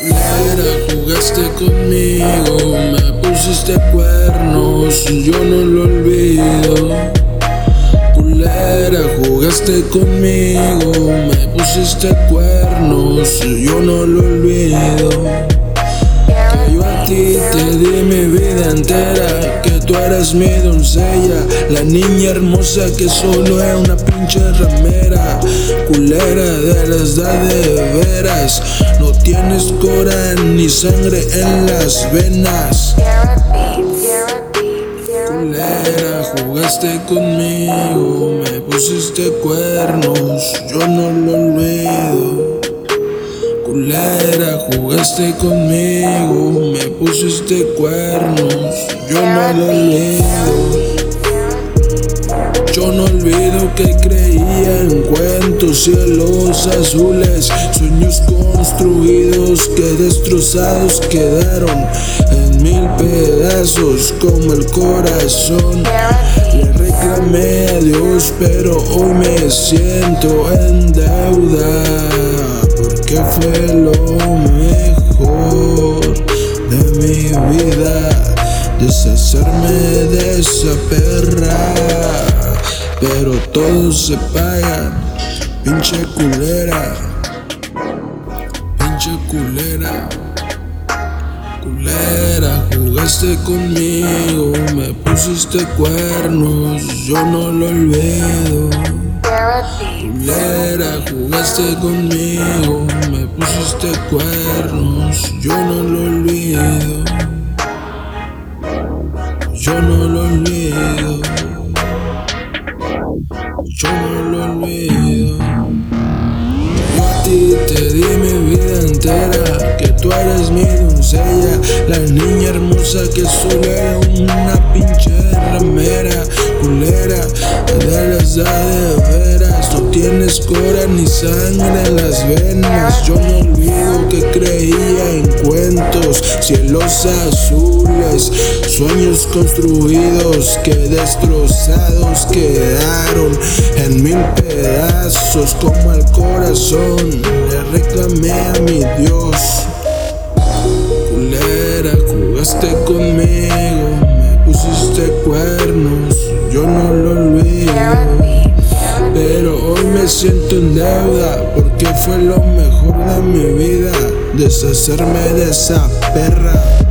Culera, jugaste conmigo, me pusiste cuernos, yo no lo olvido. Culera, jugaste conmigo, me pusiste cuernos, yo no lo olvido. Que yo a ti te di mi vida entera, que tú eras mi doncella, la niña hermosa que solo es una pinche ramera. Culera de las da de veras, no tienes cora ni sangre en las venas. Culera, jugaste conmigo, me pusiste cuernos, yo no lo olvido. Culera, jugaste conmigo, me pusiste cuernos, yo no lo olvido. Yo no olvido que creía en cuentos, cielos azules, sueños construidos que destrozados quedaron en mil pedazos como el corazón. Le reclamé a Dios, pero hoy me siento en deuda porque fue lo mejor de mi vida deshacerme de esa perra. Pero todo se paga, pinche culera, pinche culera. Culera, jugaste conmigo, me pusiste cuernos, yo no lo olvido. Culera, jugaste conmigo, me pusiste cuernos, yo no lo olvido. Yo no lo olvido. Yo no lo olvido. Yo a ti te di mi vida entera, que tú eres mi doncella, la niña hermosa que solo una pinche ramera, culera, de las de veras, no tienes cora ni sangre en las venas. Yo no olvido cielos azules, sueños construidos que destrozados quedaron en mil pedazos como el corazón. Le reclamé a mi Dios. Culera, jugaste conmigo, me pusiste cuernos, yo no lo olvido. Pero hoy me siento en deuda porque fue lo mejor de mi vida deshacerme de esa perra.